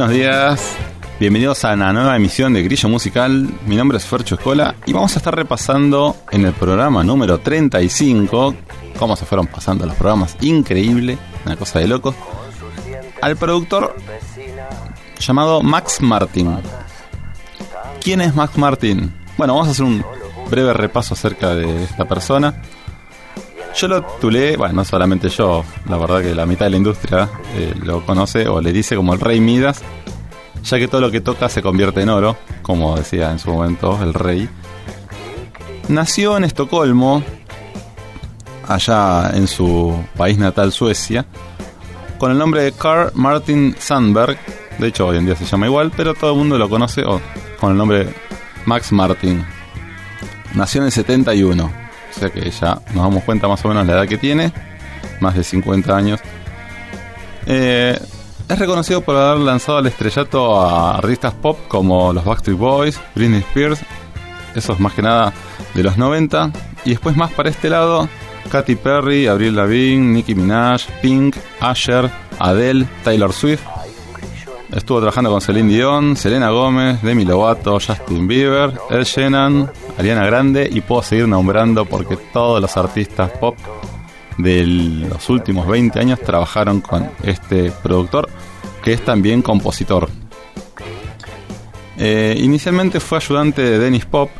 buenos días, bienvenidos a una nueva emisión de Grillo Musical. Mi nombre es Fercho Escola y vamos a estar repasando en el programa número 35 cómo se fueron pasando los programas. Increíble, una cosa de loco. Al productor llamado Max Martin. ¿Quién es Max Martin? Bueno, vamos a hacer un breve repaso acerca de esta persona. Yo lo titulé, bueno, no solamente yo, la verdad que la mitad de la industria eh, lo conoce o le dice como el rey Midas, ya que todo lo que toca se convierte en oro, como decía en su momento el rey. Nació en Estocolmo, allá en su país natal Suecia, con el nombre de Carl Martin Sandberg, de hecho hoy en día se llama igual, pero todo el mundo lo conoce o con el nombre Max Martin. Nació en el 71, o sea que ya nos damos cuenta más o menos la edad que tiene, más de 50 años. Eh, es reconocido por haber lanzado al estrellato a artistas pop como los Backstreet Boys, Britney Spears, esos más que nada de los 90, y después más para este lado, Katy Perry, Avril Lavigne, Nicki Minaj, Pink, Asher, Adele, Taylor Swift. Estuvo trabajando con Celine Dion, Selena Gómez, Demi Lovato, Justin Bieber, Ed Sheeran, Ariana Grande y puedo seguir nombrando porque todos los artistas pop de los últimos 20 años trabajaron con este productor que es también compositor. Eh, inicialmente fue ayudante de Dennis Pop,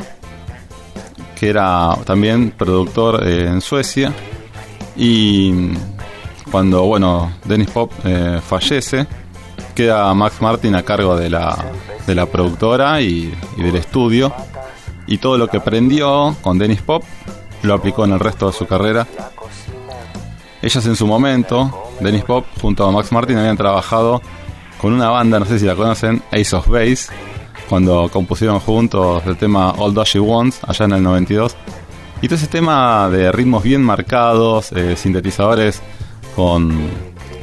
que era también productor eh, en Suecia. Y cuando, bueno, Dennis Pop eh, fallece, queda Max Martin a cargo de la, de la productora y, y del estudio. Y todo lo que aprendió con Dennis Pop lo aplicó en el resto de su carrera. Ellas en su momento, Dennis Pop junto a Max Martin habían trabajado con una banda, no sé si la conocen, Ace of Base, cuando compusieron juntos el tema All That She Wants, allá en el 92. Y todo ese tema de ritmos bien marcados, eh, sintetizadores con,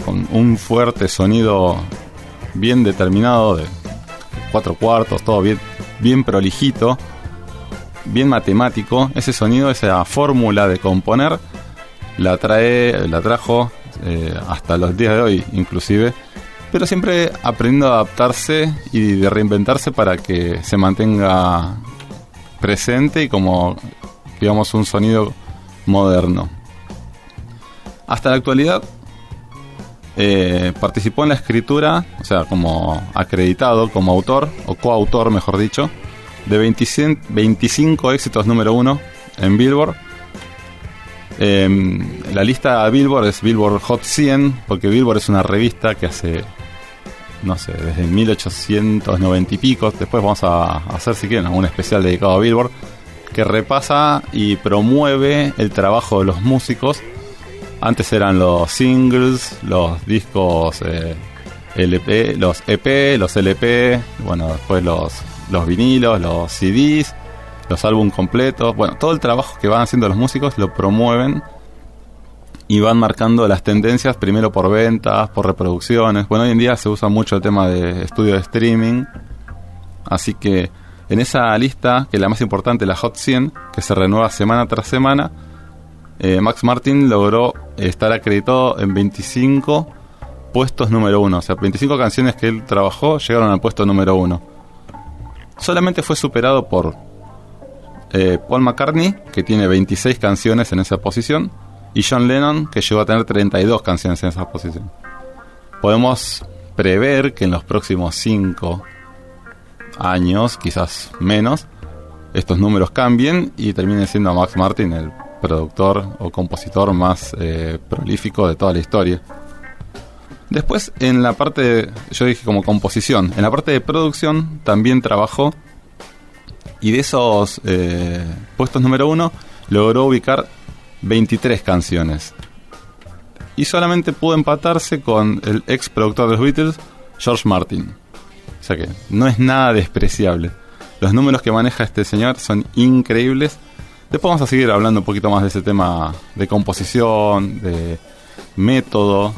con un fuerte sonido bien determinado, de cuatro cuartos, todo bien, bien prolijito, bien matemático. Ese sonido, esa fórmula de componer, la trae, la trajo eh, hasta los días de hoy, inclusive. Pero siempre aprendiendo a adaptarse y de reinventarse para que se mantenga presente y como, digamos, un sonido moderno. Hasta la actualidad eh, participó en la escritura, o sea, como acreditado, como autor, o coautor, mejor dicho, de 25, 25 éxitos número uno en Billboard. Eh, la lista Billboard es Billboard Hot 100, porque Billboard es una revista que hace, no sé, desde 1890 y pico. Después vamos a hacer, si quieren, un especial dedicado a Billboard, que repasa y promueve el trabajo de los músicos. Antes eran los singles, los discos eh, LP, los EP, los LP, bueno, después los, los vinilos, los CDs, los álbumes completos. Bueno, todo el trabajo que van haciendo los músicos lo promueven y van marcando las tendencias primero por ventas, por reproducciones. Bueno, hoy en día se usa mucho el tema de estudio de streaming. Así que en esa lista, que es la más importante, la Hot 100, que se renueva semana tras semana, eh, Max Martin logró estar acreditado en 25 puestos número uno. O sea, 25 canciones que él trabajó llegaron al puesto número uno. Solamente fue superado por eh, Paul McCartney, que tiene 26 canciones en esa posición, y John Lennon, que llegó a tener 32 canciones en esa posición. Podemos prever que en los próximos 5 años, quizás menos, estos números cambien y termine siendo Max Martin el productor o compositor más eh, prolífico de toda la historia. Después, en la parte, de, yo dije como composición, en la parte de producción también trabajó y de esos eh, puestos número uno logró ubicar 23 canciones. Y solamente pudo empatarse con el ex productor de los Beatles, George Martin. O sea que no es nada despreciable. Los números que maneja este señor son increíbles. Después vamos a seguir hablando un poquito más de ese tema de composición, de método,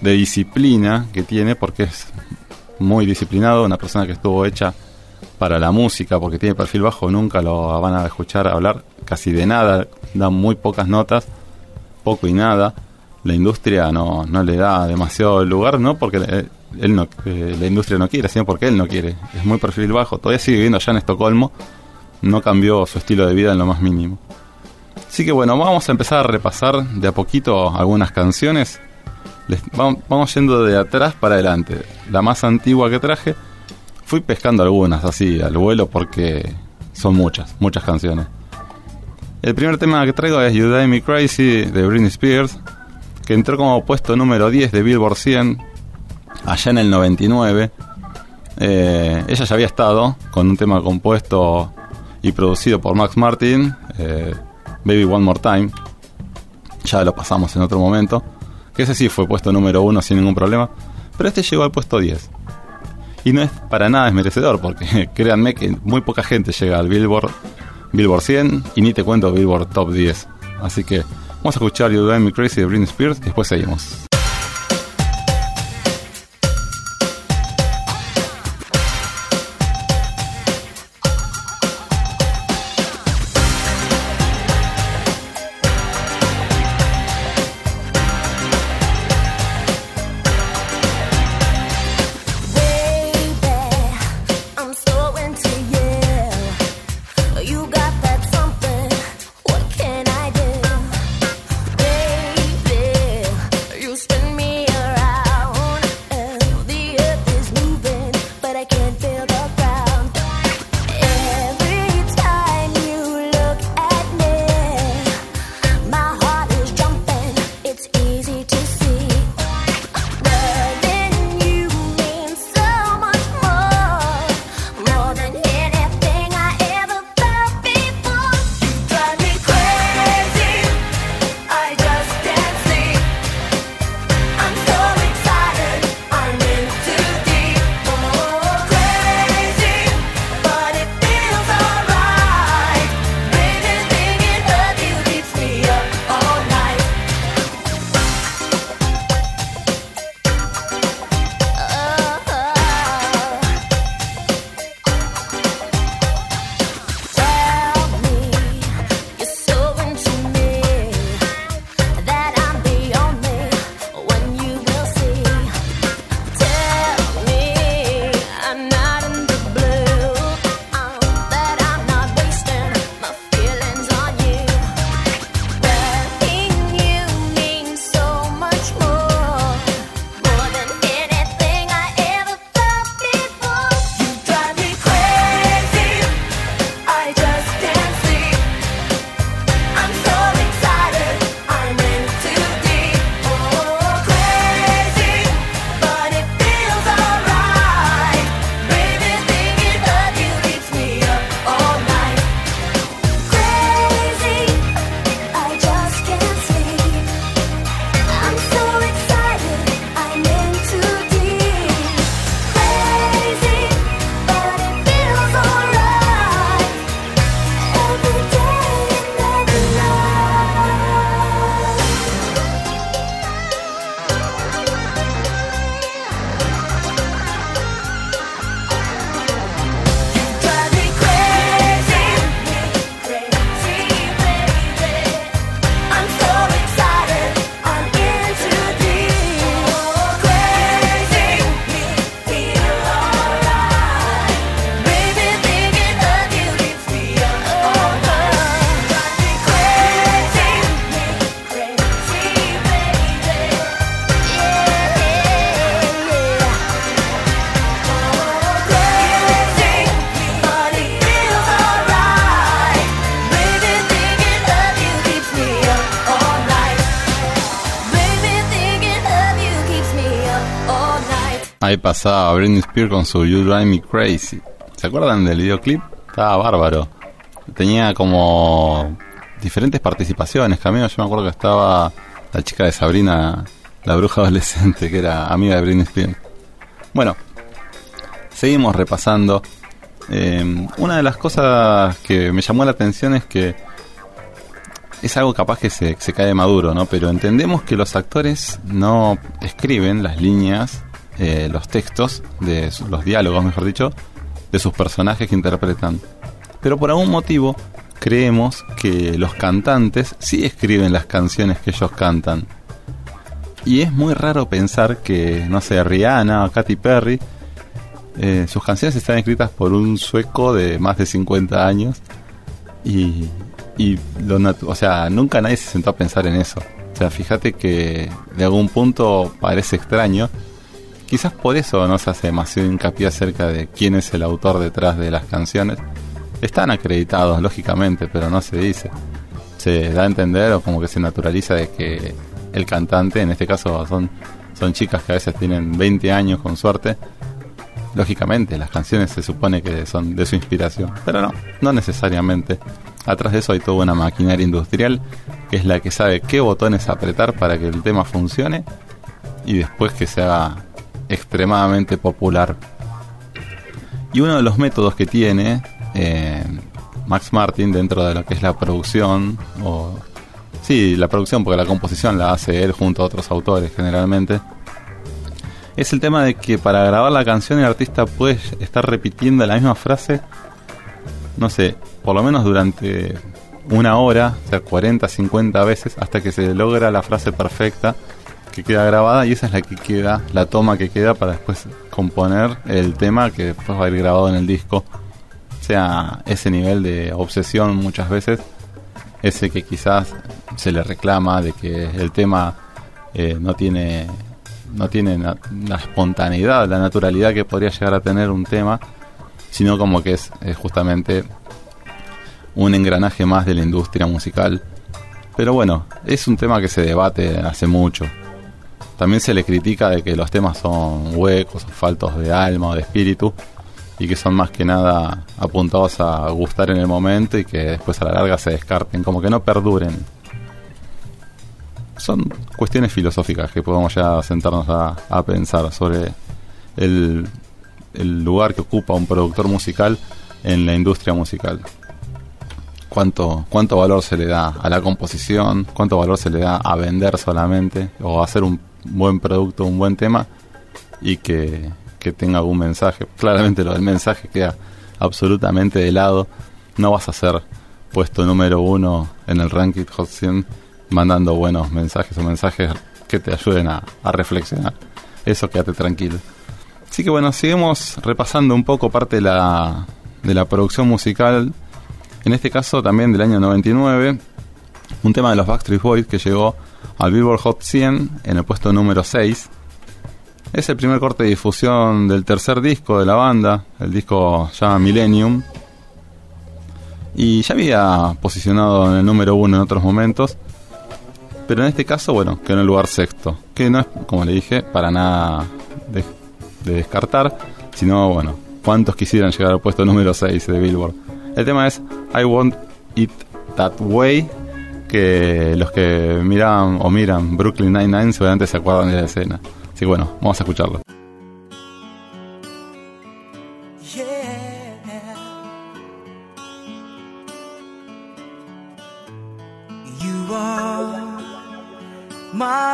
de disciplina que tiene, porque es muy disciplinado, una persona que estuvo hecha para la música, porque tiene perfil bajo, nunca lo van a escuchar hablar casi de nada, da muy pocas notas, poco y nada. La industria no, no le da demasiado lugar, no porque él no, eh, la industria no quiere, sino porque él no quiere. Es muy perfil bajo, todavía sigue viviendo allá en Estocolmo, no cambió su estilo de vida en lo más mínimo. Así que bueno, vamos a empezar a repasar de a poquito algunas canciones. Vamos, yendo de atrás para adelante. La más antigua que traje, fui pescando algunas así al vuelo porque son muchas, muchas canciones. El primer tema que traigo es You Die Me Crazy de Britney Spears, que entró como puesto número 10 de Billboard 100 allá en el 99. Eh, ella ya había estado con un tema compuesto y producido por Max Martin, eh, Baby One More Time. Ya lo pasamos en otro momento. Que ese sí fue puesto número uno sin ningún problema. Pero este llegó al puesto 10. Y no es para nada desmerecedor, porque créanme que muy poca gente llega al Billboard, Billboard 100 y ni te cuento Billboard Top 10. Así que vamos a escuchar You Drive Me Crazy de Britney Spears y después seguimos. Pasaba Britney Spears con su You Drive Me Crazy. ¿Se acuerdan del videoclip? Estaba bárbaro. Tenía como diferentes participaciones. Camino, yo me acuerdo que estaba la chica de Sabrina, la bruja adolescente, que era amiga de Britney Spears. Bueno, seguimos repasando. Eh, una de las cosas que me llamó la atención es que es algo capaz que se, se cae maduro, ¿no? Pero entendemos que los actores no escriben las líneas, eh, los textos, de los diálogos, mejor dicho, de sus personajes que interpretan. Pero por algún motivo creemos que los cantantes sí escriben las canciones que ellos cantan. Y es muy raro pensar que, no sé, Rihanna o Katy Perry, eh, sus canciones están escritas por un sueco de más de 50 años. Y, y o sea, nunca nadie se sentó a pensar en eso. O sea, fíjate que de algún punto parece extraño. Quizás por eso no se hace demasiado hincapié acerca de quién es el autor detrás de las canciones. Están acreditados, lógicamente, pero no se dice. Se da a entender o como que se naturaliza de que el cantante, en este caso son, son chicas que a veces tienen 20 años con suerte, lógicamente las canciones se supone que son de su inspiración, pero no, no necesariamente. Atrás de eso hay toda una maquinaria industrial que es la que sabe qué botones apretar para que el tema funcione y después que se haga extremadamente popular. Y uno de los métodos que tiene eh, Max Martin dentro de lo que es la producción, o sí, la producción, porque la composición la hace él junto a otros autores generalmente, es el tema de que para grabar la canción el artista puede estar repitiendo la misma frase, no sé, por lo menos durante una hora, o sea, 40, 50 veces, hasta que se logra la frase perfecta que queda grabada y esa es la que queda, la toma que queda para después componer el tema que después va a ir grabado en el disco. O sea, ese nivel de obsesión muchas veces, ese que quizás se le reclama de que el tema eh, no tiene no tiene la espontaneidad, la naturalidad que podría llegar a tener un tema, sino como que es, justamente un engranaje más de la industria musical. Pero bueno, es un tema que se debate hace mucho. También se le critica de que los temas son huecos faltos de alma o de espíritu y que son más que nada apuntados a gustar en el momento y que después a la larga se descarten, como que no perduren son cuestiones filosóficas que podemos ya sentarnos a, pensar sobre el, lugar que ocupa un productor musical en la industria musical. Cuánto, cuánto valor se le da a la composición, cuánto valor se le da a vender solamente o a hacer un buen producto, un buen tema y que, que tenga algún mensaje. Claramente lo del mensaje queda absolutamente de lado. No vas a ser puesto número uno en el ranking Hot 100 mandando buenos mensajes o mensajes que te ayuden a, reflexionar. Eso quédate tranquilo. Así que bueno, seguimos repasando un poco parte de la, de la producción musical, en este caso también del año 99, un tema de los Backstreet Boys que llegó al Billboard Hot 100 en el puesto número 6. Es el primer corte de difusión del tercer disco de la banda, el disco llama Millennium. Y ya había posicionado en el número 1 en otros momentos, pero en este caso, bueno, quedó en el lugar sexto. Que no es, como le dije, para nada de, descartar. Sino, bueno, cuántos quisieran llegar al puesto número 6 de Billboard. El tema es I Want It That Way. Que los que miran o miran Brooklyn Nine-Nine seguramente se acuerdan de la escena. Así que bueno, vamos a escucharlo. my.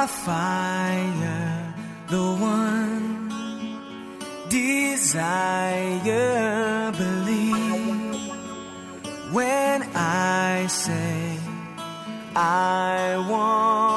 I want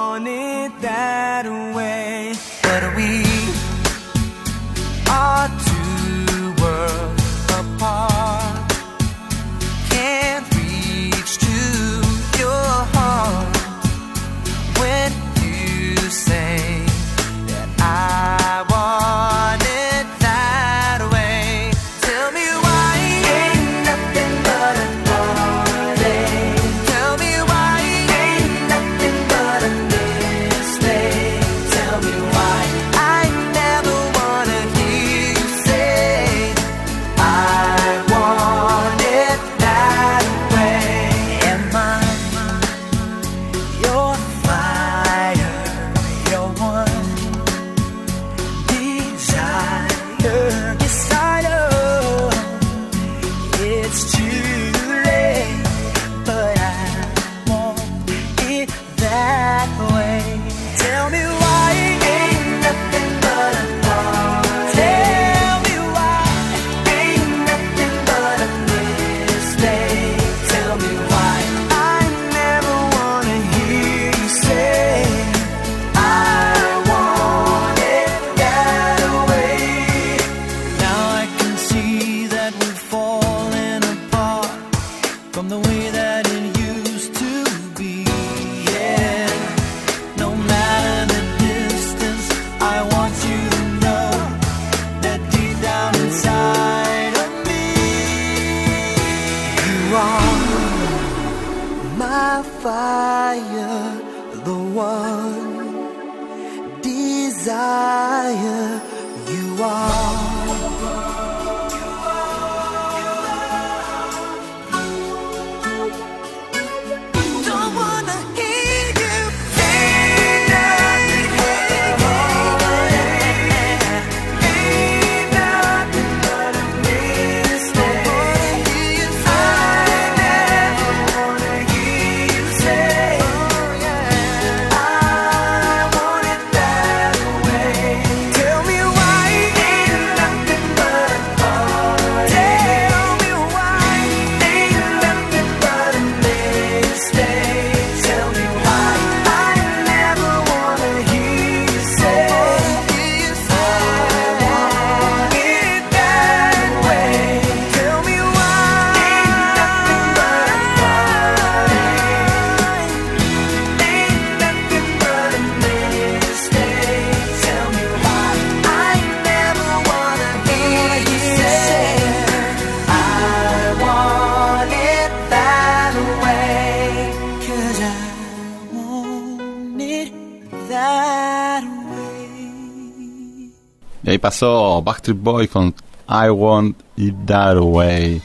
pasó Backstreet Boys con I Want It That Way.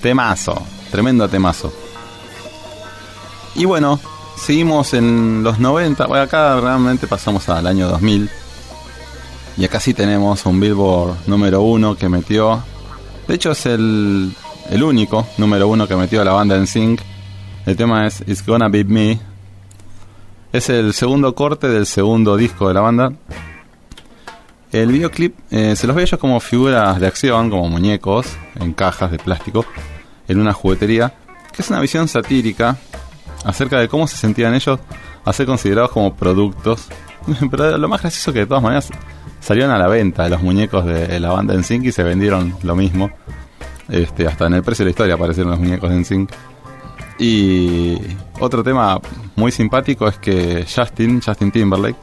Temazo, tremendo temazo. Y bueno, seguimos en los 90. Bueno, acá realmente pasamos al año 2000. Y acá sí tenemos un Billboard número uno que metió. De hecho, es el, el único número uno que metió la banda en Sync. El tema es It's Gonna Be Me. Es el segundo corte del segundo disco de la banda. El videoclip eh, se los ve ellos como figuras de acción, como muñecos en cajas de plástico, en una juguetería, que es una visión satírica acerca de cómo se sentían ellos a ser considerados como productos. Pero lo más gracioso que de todas maneras salieron a la venta los muñecos de la banda en y se vendieron lo mismo. Este, hasta en el precio de la historia aparecieron los muñecos en Sync. Y otro tema muy simpático es que Justin, Justin Timberlake,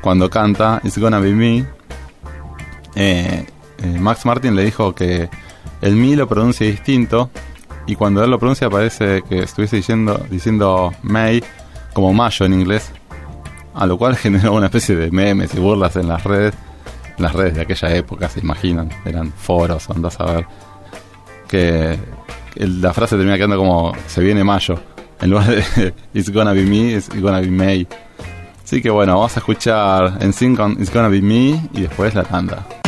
cuando canta It's Gonna Be Me, eh, eh, Max Martin le dijo que el mi lo pronuncia distinto y cuando él lo pronuncia parece que estuviese diciendo, diciendo May como mayo en inglés, a lo cual generó una especie de memes y burlas en las redes, en las redes de aquella época, se imaginan, eran foros, andas a ver, que la frase termina quedando como se viene mayo, en lugar de It's gonna be me, it's gonna be May. Así que bueno, vamos a escuchar en sync It's gonna be me y después la tanda.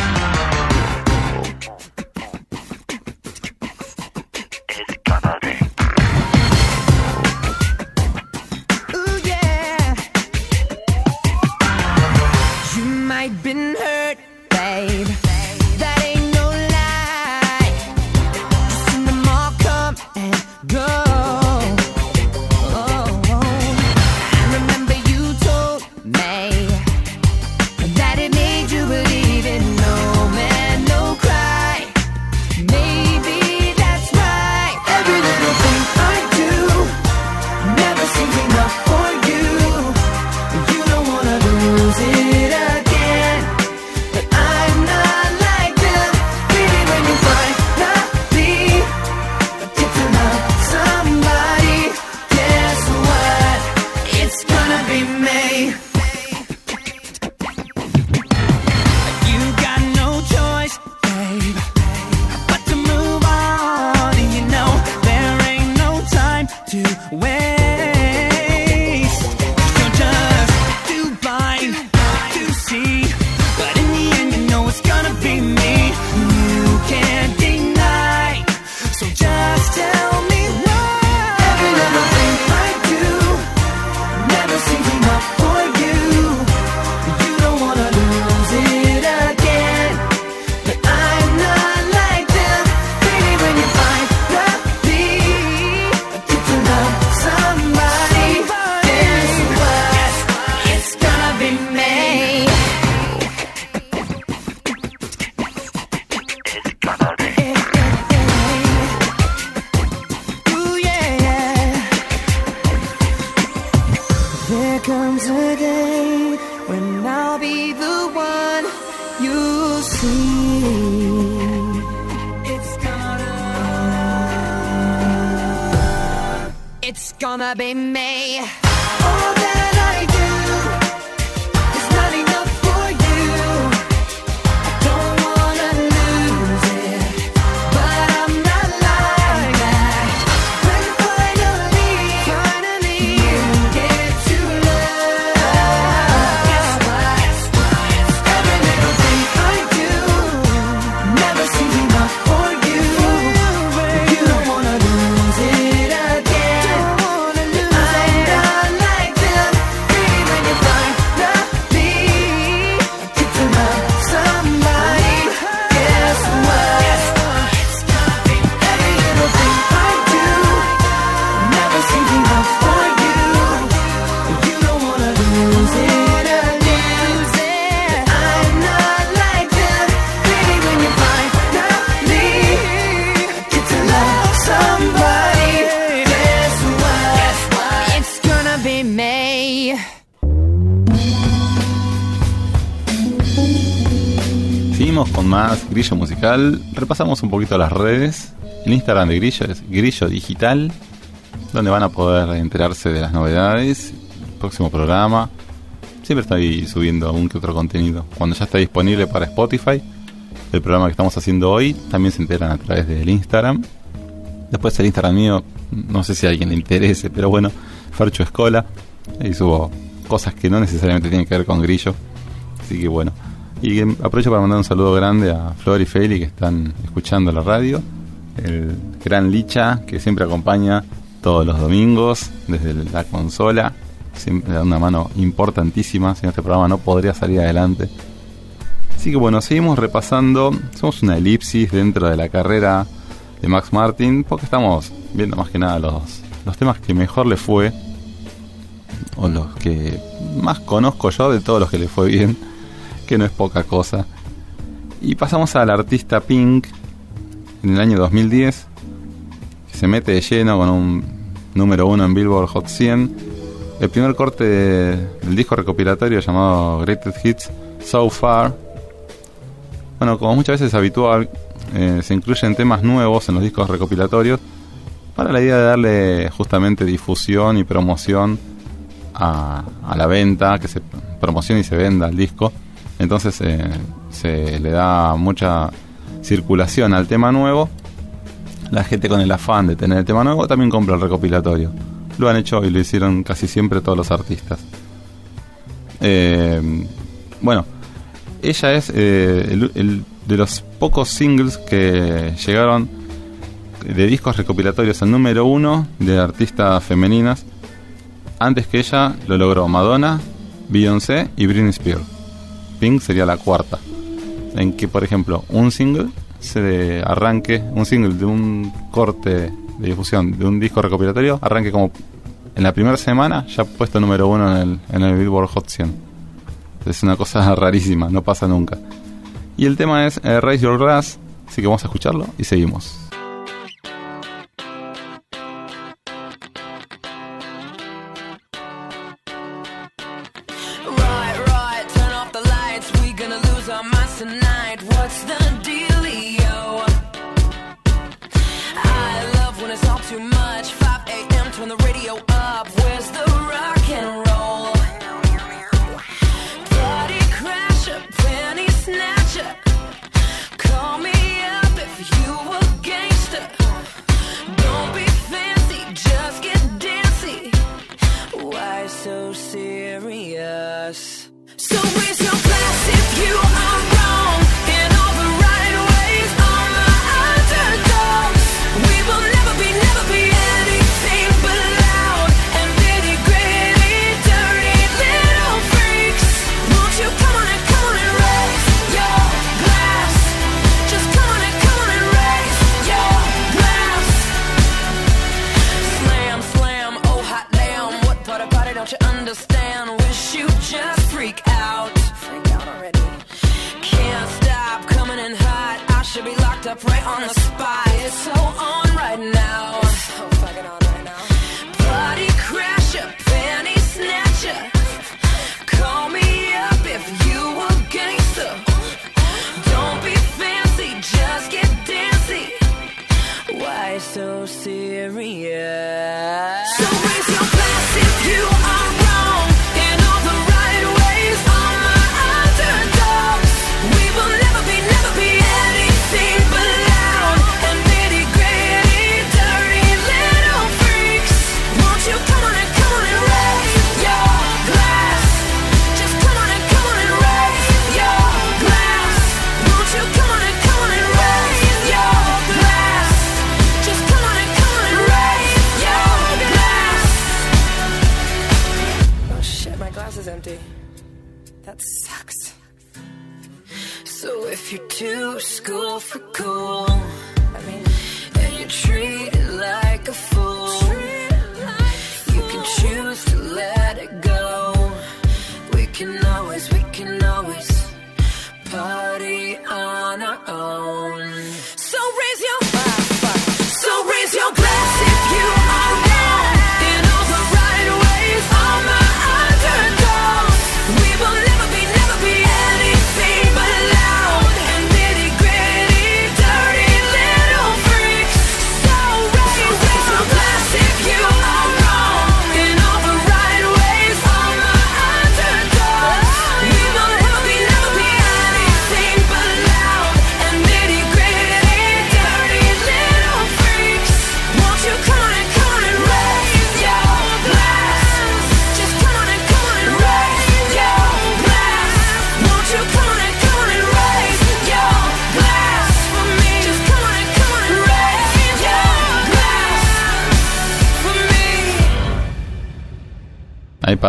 Más Grillo Musical. Repasamos un poquito las redes. El Instagram de Grillo es Grillo Digital, donde van a poder enterarse de las novedades, próximo programa. Siempre estoy subiendo algún que otro contenido. Cuando ya está disponible para Spotify, el programa que estamos haciendo hoy, también se enteran a través del Instagram. Después el Instagram mío, no sé si a alguien le interese, pero bueno, Farcho Escola. Ahí subo cosas que no necesariamente tienen que ver con Grillo. Así que bueno. Y aprovecho para mandar un saludo grande a Flor y Feli que están escuchando la radio. El gran Licha que siempre acompaña todos los domingos desde la consola. Siempre da una mano importantísima. Sin este programa no podría salir adelante. Así que bueno, seguimos repasando. Somos una elipsis dentro de la carrera de Max Martin porque estamos viendo más que nada los, los temas que mejor le fue o los que más conozco yo de todos los que le fue bien que no es poca cosa. Y pasamos al artista Pink en el año 2010, que se mete de lleno con un número uno en Billboard Hot 100. El primer corte del disco recopilatorio llamado Greatest Hits So Far. Bueno, como muchas veces es habitual, eh, se incluyen temas nuevos en los discos recopilatorios para la idea de darle justamente difusión y promoción a, a la venta, que se promocione y se venda el disco. Entonces eh, se le da mucha circulación al tema nuevo. La gente con el afán de tener el tema nuevo también compra el recopilatorio. Lo han hecho y lo hicieron casi siempre todos los artistas. Eh, bueno, ella es eh, de los pocos singles que llegaron de discos recopilatorios al número uno de artistas femeninas. Antes que ella lo logró Madonna, Beyoncé y Britney Spears. Pink sería la cuarta. En que, por ejemplo, un single se arranque, un single de un corte de difusión de un disco recopilatorio, arranque como en la primera semana ya puesto número uno en el, en el Billboard Hot 100. Es una cosa rarísima, no pasa nunca. Y el tema es eh, Raise Your Glass, así que vamos a escucharlo y seguimos.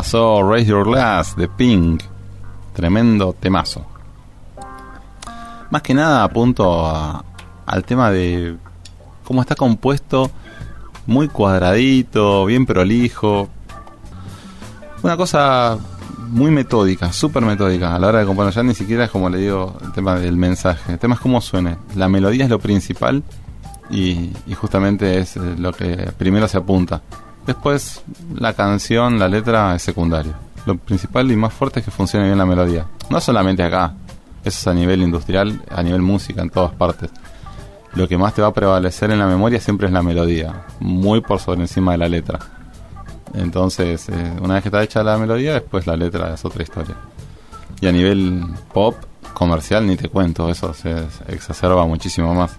Pasó Raise Your Glass de Pink. Tremendo temazo. Más que nada apunto a- al tema de cómo está compuesto, muy cuadradito, bien prolijo. Una cosa muy metódica, súper metódica a la hora de componer. Ya ni siquiera es como le digo el tema del mensaje. El tema es cómo suene. La melodía es lo principal y, justamente es lo que primero se apunta. Después la canción, la letra es secundario. Lo principal y más fuerte es que funcione bien la melodía. No solamente acá, eso es a nivel industrial, a nivel música, en todas partes. Lo que más te va a prevalecer en la memoria siempre es la melodía, muy por sobre encima de la letra. Entonces, eh, una vez que está hecha la melodía, después la letra es otra historia. Y a nivel pop, comercial, ni te cuento, eso se exacerba muchísimo más.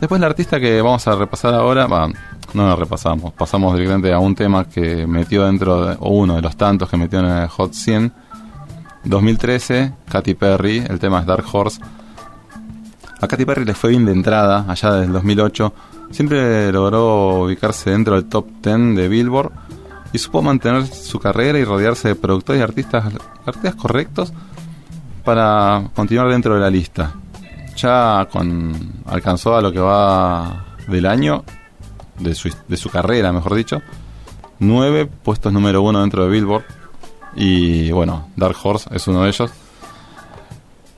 Después la artista que vamos a repasar ahora, va, no la repasamos, pasamos directamente a un tema que metió dentro, de, o uno de los tantos que metió en el Hot 100. 2013, Katy Perry, el tema es Dark Horse. A Katy Perry le fue bien de entrada, allá desde el 2008. Siempre logró ubicarse dentro del top 10 de Billboard y supo mantener su carrera y rodearse de productores y artistas, artistas correctos para continuar dentro de la lista. Ya con alcanzó a lo que va del año, de su, de su carrera, mejor dicho, nueve puestos número uno dentro de Billboard. Y bueno, Dark Horse es uno de ellos.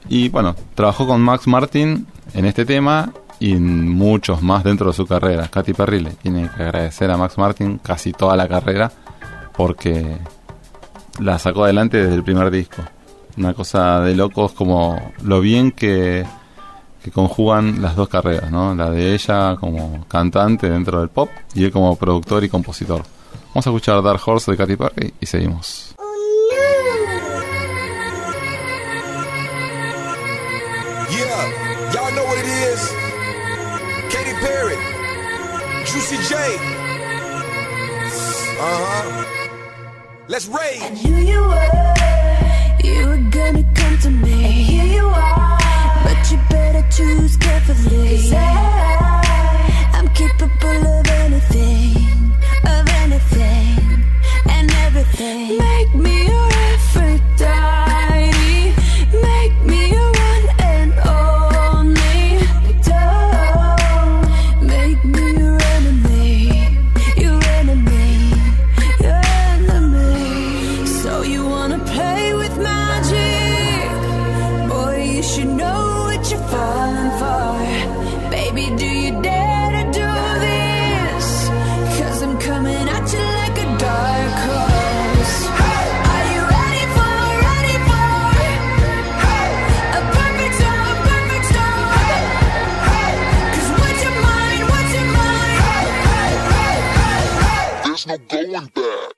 Y bueno, trabajó con Max Martin en este tema y muchos más dentro de su carrera. Katy Perry le tiene que agradecer a Max Martin casi toda la carrera porque la sacó adelante desde el primer disco. Una cosa de locos como lo bien que, que conjugan las dos carreras, ¿no? La de ella como cantante dentro del pop y él como productor y compositor. Vamos a escuchar Dark Horse de Katy Perry y seguimos. Yeah, y'all know what it is. Katy Perry, Juicy J. Uh huh. Let's rage. you were, you were gonna come to me. And here you are, but you better choose carefully. 'Cause I, I'm capable of anything, of anything, and everything. Make me no going back.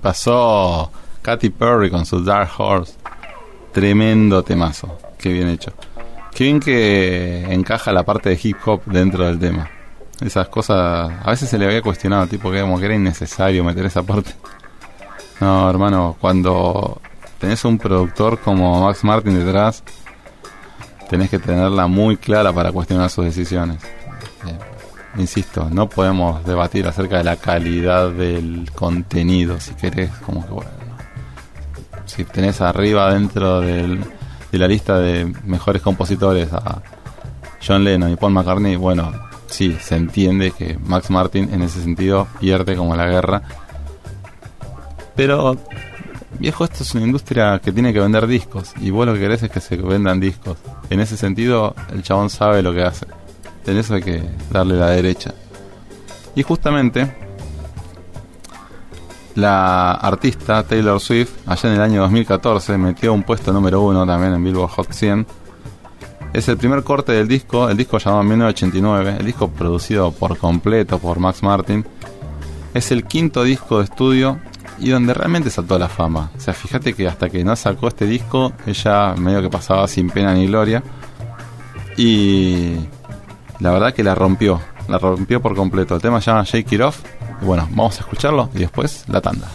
pasó Katy Perry con su Dark Horse. Tremendo temazo. Qué bien hecho. Qué bien que encaja la parte de hip hop dentro del tema. Esas cosas. A veces se le había cuestionado, tipo, que como que era innecesario meter esa parte. No, hermano, cuando tenés un productor como Max Martin detrás, tenés que tenerla muy clara para cuestionar sus decisiones insisto, no podemos debatir acerca de la calidad del contenido, si querés, como que bueno. Si tenés arriba dentro del, de la lista de mejores compositores a John Lennon y Paul McCartney, bueno, sí, se entiende que Max Martin en ese sentido pierde como la guerra. Pero, viejo, esto es una industria que tiene que vender discos y vos lo que querés es que se vendan discos. En ese sentido, el chabón sabe lo que hace. En eso hay que darle la derecha. Y justamente la artista Taylor Swift, allá en el año 2014, metió un puesto número uno también en Billboard Hot 100. Es el primer corte del disco, el disco llamado 1989, el disco producido por completo por Max Martin. Es el quinto disco de estudio y donde realmente saltó la fama. O sea, fíjate que hasta que no sacó este disco, ella medio que pasaba sin pena ni gloria. Y la verdad que la rompió, la rompió por completo. El tema se llama Shake It Off. Y bueno, vamos a escucharlo y después la tanda.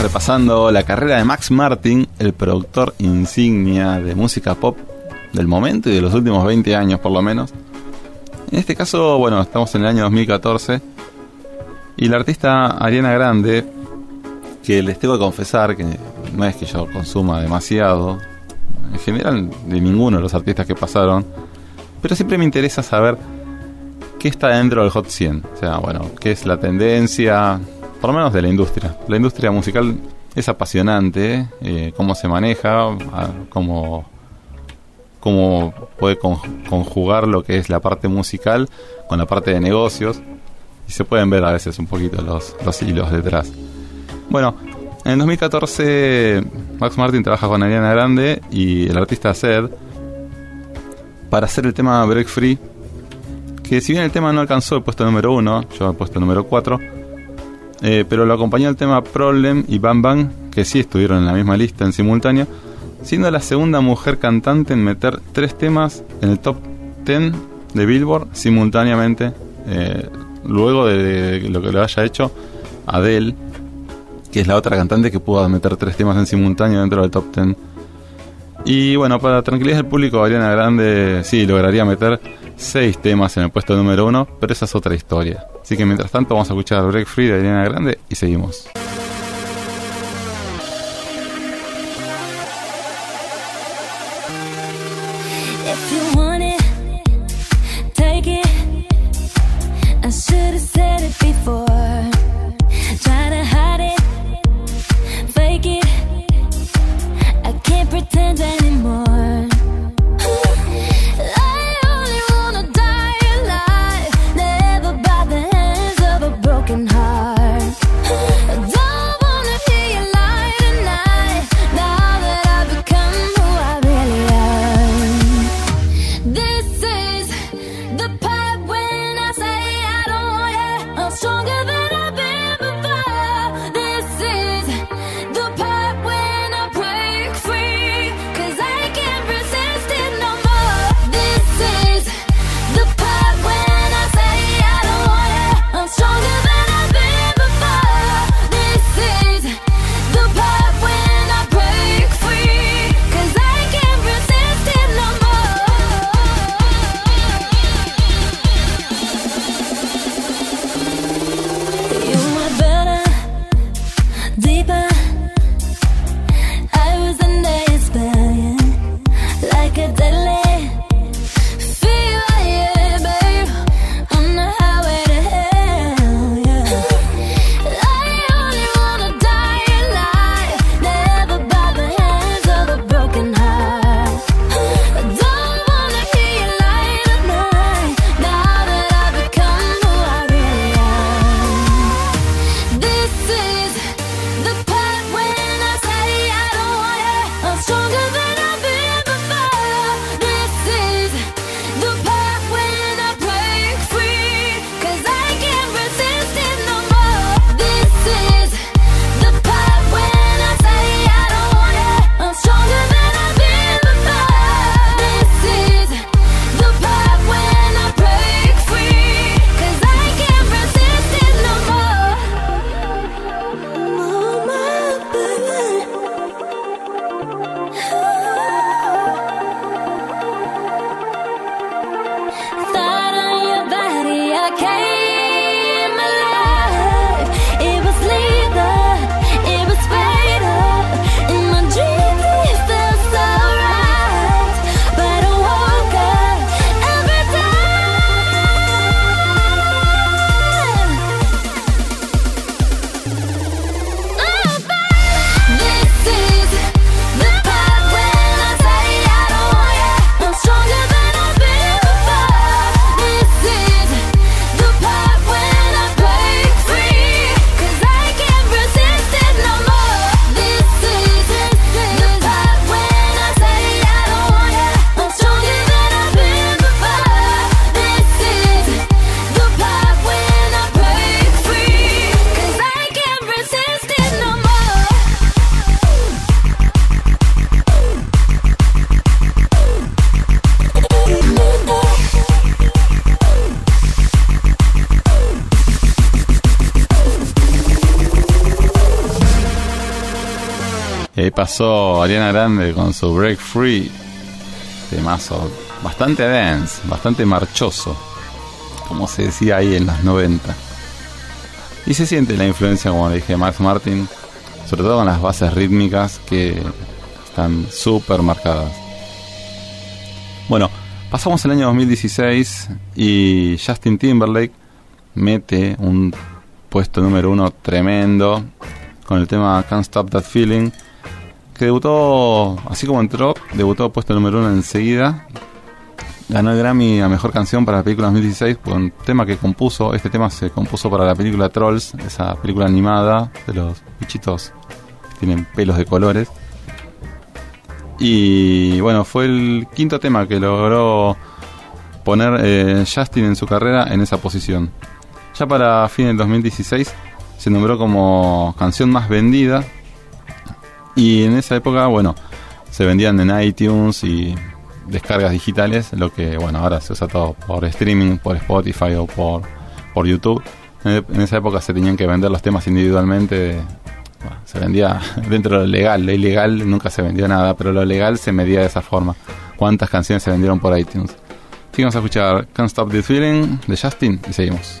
Repasando la carrera de Max Martin, el productor insignia de música pop del momento y de los últimos 20 años por lo menos. En este caso, bueno, estamos en el año 2014 y la artista Ariana Grande, que les tengo que confesar que no es que yo consuma demasiado, en general de ninguno de los artistas que pasaron, pero siempre me interesa saber qué está dentro del Hot 100. O sea, bueno, qué es la tendencia, por lo menos de la industria. La industria musical es apasionante, eh, cómo se maneja, cómo, cómo puede con- conjugar lo que es la parte musical con la parte de negocios. Y se pueden ver a veces un poquito los, los hilos detrás. Bueno, en el 2014 Max Martin trabaja con Ariana Grande y el artista Zed para hacer el tema Break Free. Que si bien el tema no alcanzó el puesto número 1, yo el puesto número 4, eh, pero lo acompañó el tema Problem y Bam Bam, que sí estuvieron en la misma lista en simultáneo, siendo la segunda mujer cantante en meter tres temas en el top 10 de Billboard simultáneamente, eh, luego de lo que lo haya hecho Adele, que es la otra cantante que pudo meter tres temas en simultáneo dentro del top 10. Y bueno, para tranquilidad del público, Ariana Grande sí lograría meter seis temas en el puesto número uno, pero esa es otra historia. Así que mientras tanto vamos a escuchar Break Free de Ariana Grande y seguimos. Ariana Grande con su Break Free. Temazo. Bastante dance, bastante marchoso. Como se decía ahí en los 90. Y se siente la influencia, como le dije, Max Martin. Sobre todo con las bases rítmicas que están súper marcadas. Bueno, pasamos el año 2016 y Justin Timberlake mete un puesto número uno tremendo con el tema Can't Stop That Feeling que debutó, así como entró, debutó puesto número uno enseguida. Ganó el Grammy a Mejor Canción para la película 2016 con un tema que compuso. Este tema se compuso para la película Trolls, esa película animada de los bichitos que tienen pelos de colores. Y bueno, fue el quinto tema que logró poner eh, Justin en su carrera en esa posición. Ya para fin del 2016 se nombró como canción más vendida y en esa época, bueno, se vendían en iTunes y descargas digitales, lo que, bueno, ahora se usa todo por streaming, por Spotify o por, por YouTube. En, en esa época se tenían que vender los temas individualmente. Bueno, se vendía dentro de lo legal, lo ilegal nunca se vendió nada, pero lo legal se medía de esa forma. ¿Cuántas canciones se vendieron por iTunes? Vamos a escuchar Can't Stop This Feeling de Justin y seguimos.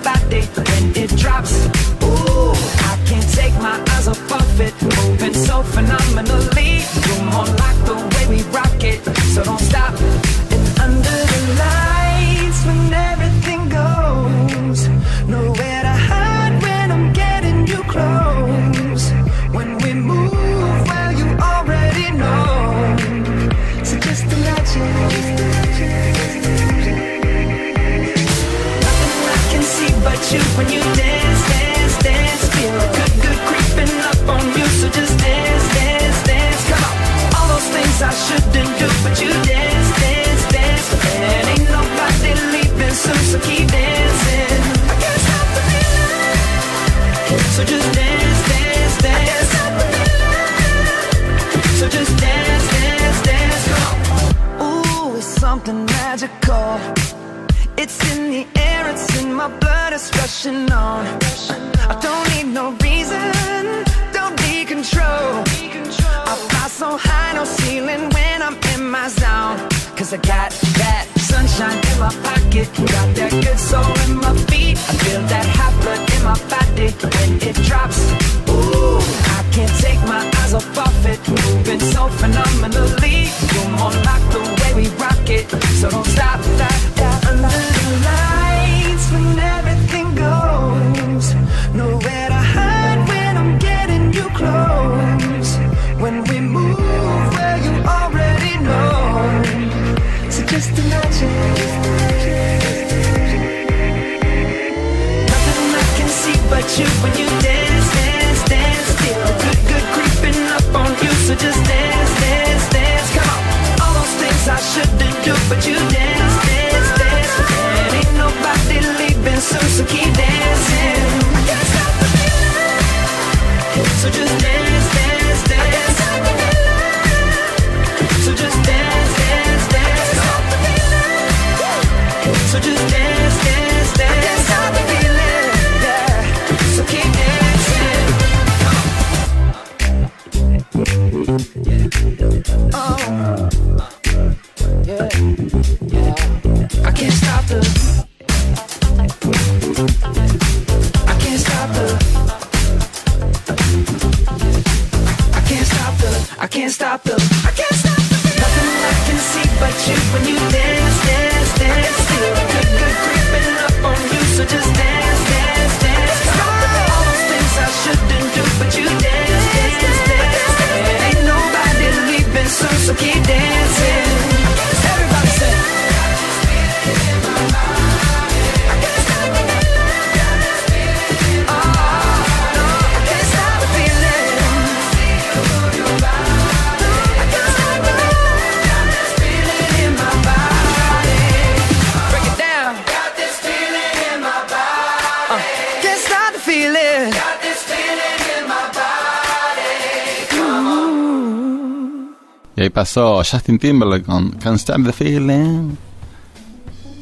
pasó Justin Timberlake con Can't Stop the Feeling. No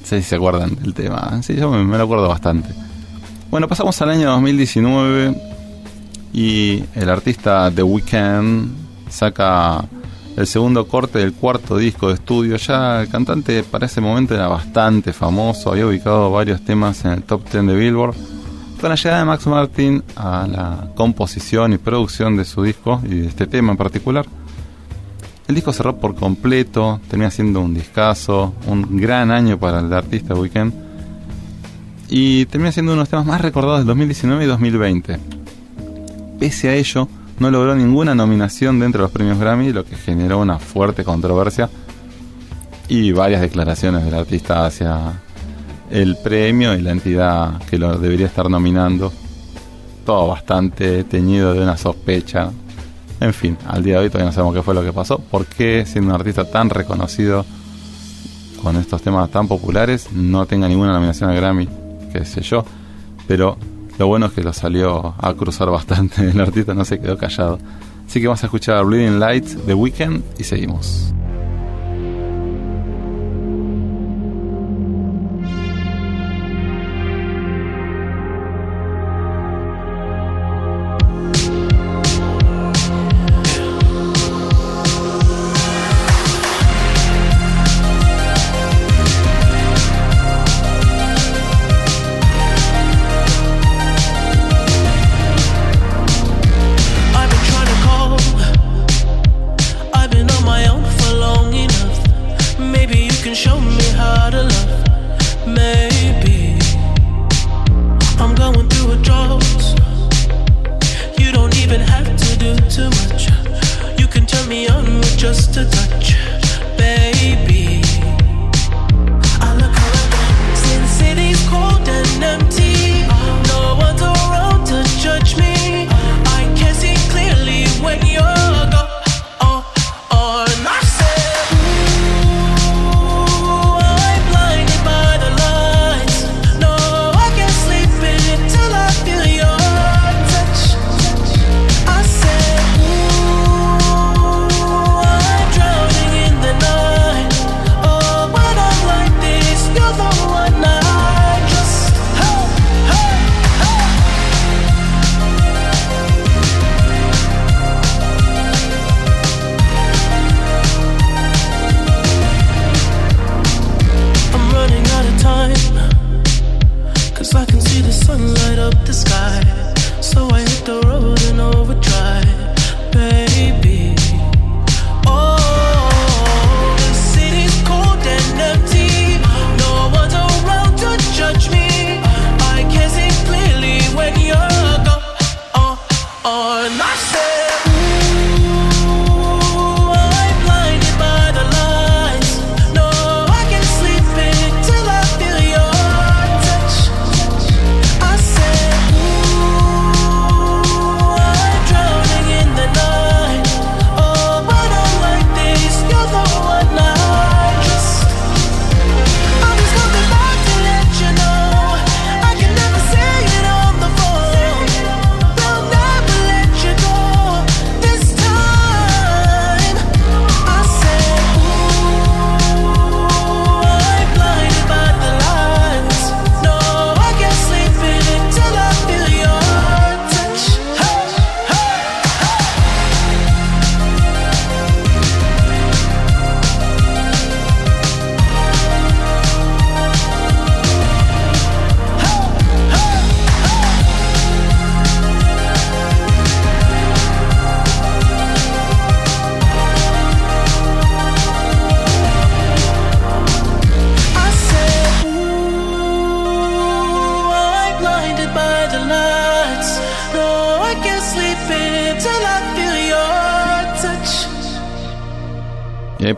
sé si se acuerdan del tema. Sí, yo me, me lo acuerdo bastante. Bueno, pasamos al año 2019 y el artista The Weeknd saca el segundo corte del cuarto disco de estudio. Ya el cantante para ese momento era bastante famoso, había ubicado varios temas en el top 10 de Billboard. Con la llegada de Max Martin a la composición y producción de su disco y de este tema en particular, el disco cerró por completo, termina siendo un discazo, un gran año para el artista Weekend y termina siendo uno de los temas más recordados del 2019 y 2020. Pese a ello, no logró ninguna nominación dentro de los premios Grammy, lo que generó una fuerte controversia y varias declaraciones del artista hacia el premio y la entidad que lo debería estar nominando. Todo bastante teñido de una sospecha. En fin, al día de hoy todavía no sabemos qué fue lo que pasó. ¿Por qué siendo un artista tan reconocido con estos temas tan populares no tenga ninguna nominación al Grammy? Qué sé yo. Pero lo bueno es que lo salió a cruzar bastante. El artista no se quedó callado. Así que vamos a escuchar Bleeding Lights de Weekend y seguimos.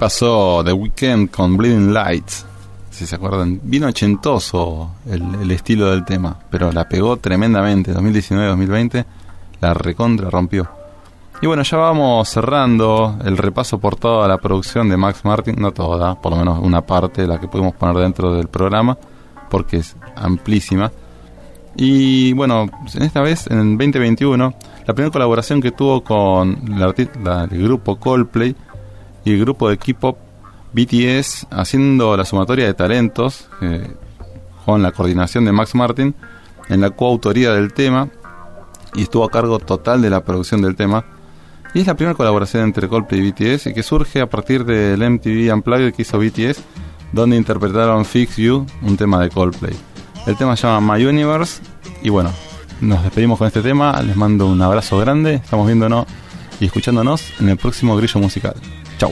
Pasó The Weeknd con Bleeding Lights. Si se acuerdan, vino ochentoso el, estilo del tema, pero la pegó tremendamente. 2019-2020 la recontra rompió. Y bueno, ya vamos cerrando el repaso por toda la producción de Max Martin, no toda, por lo menos una parte de la que pudimos poner dentro del programa, porque es amplísima. Y bueno, en esta vez, en 2021, la primera colaboración que tuvo con arti- la- el grupo Coldplay y el grupo de K-pop BTS haciendo la sumatoria de talentos eh, con la coordinación de Max Martin en la coautoría del tema y estuvo a cargo total de la producción del tema. Y es la primera colaboración entre Coldplay y BTS y que surge a partir del MTV Unplugged que hizo BTS, donde interpretaron Fix You, un tema de Coldplay. El tema se llama My Universe y bueno, nos despedimos con este tema, les mando un abrazo grande, estamos viéndonos y escuchándonos en el próximo grillo musical. Chau.